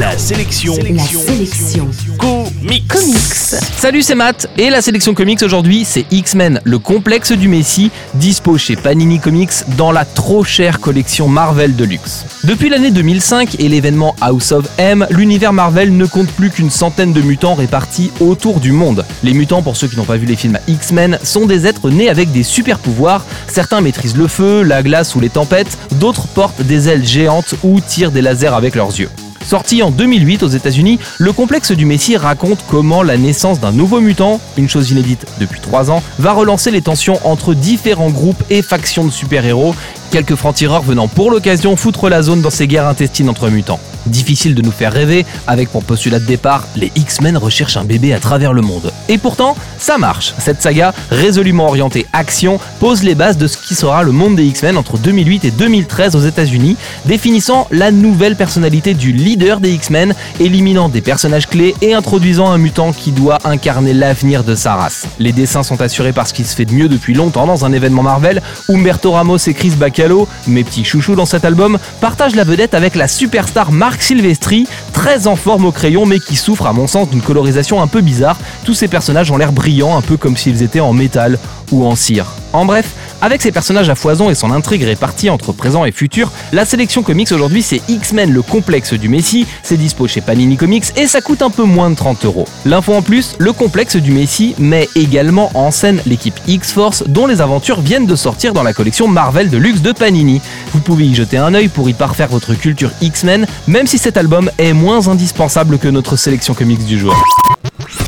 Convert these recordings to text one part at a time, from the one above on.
La sélection. La sélection. Comics. Comics. Salut, c'est Matt et la sélection comics aujourd'hui, c'est X-Men, le complexe du Messie, dispo chez Panini Comics dans la trop chère collection Marvel Deluxe. Depuis l'année 2005 et l'événement House of M, l'univers Marvel ne compte plus qu'une centaine de mutants répartis autour du monde. Les mutants, pour ceux qui n'ont pas vu les films X-Men, sont des êtres nés avec des super pouvoirs. Certains maîtrisent le feu, la glace ou les tempêtes, d'autres portent des ailes géantes ou tirent des lasers avec leurs yeux. Sorti en 2008 aux États-Unis, le complexe du Messie raconte comment la naissance d'un nouveau mutant, une chose inédite depuis 3 ans, va relancer les tensions entre différents groupes et factions de super-héros, quelques francs-tireurs venant pour l'occasion foutre la zone dans ces guerres intestines entre mutants. Difficile de nous faire rêver, avec pour postulat de départ, les X-Men recherchent un bébé à travers le monde. Et pourtant, ça marche. Cette saga, résolument orientée action, pose les bases de ce qui sera le monde des X-Men entre 2008 et 2013 aux États-Unis, définissant la nouvelle personnalité du leader des X-Men, éliminant des personnages clés et introduisant un mutant qui doit incarner l'avenir de sa race. Les dessins sont assurés par ce qui se fait de mieux depuis longtemps dans un événement Marvel, Humberto Ramos et Chris Bacalo, mes petits chouchous dans cet album, partagent la vedette avec la superstar Marc Silvestri, très en forme au crayon mais qui souffre à mon sens d'une colorisation un peu bizarre. Tous ces personnages ont l'air brillants, un peu comme s'ils étaient en métal ou en cire. En bref, avec ses personnages à foison et son intrigue répartie entre présent et futur, la sélection comics aujourd'hui c'est X-Men le complexe du Messie, c'est dispo chez Panini Comics et ça coûte un peu moins de 30 euros. L'info en plus, le complexe du Messie met également en scène l'équipe X-Force dont les aventures viennent de sortir dans la collection Marvel de luxe de Panini. Vous pouvez y jeter un œil pour y parfaire votre culture X-Men, même si cet album est moins indispensable que notre sélection comics du jour.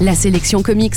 La sélection comics,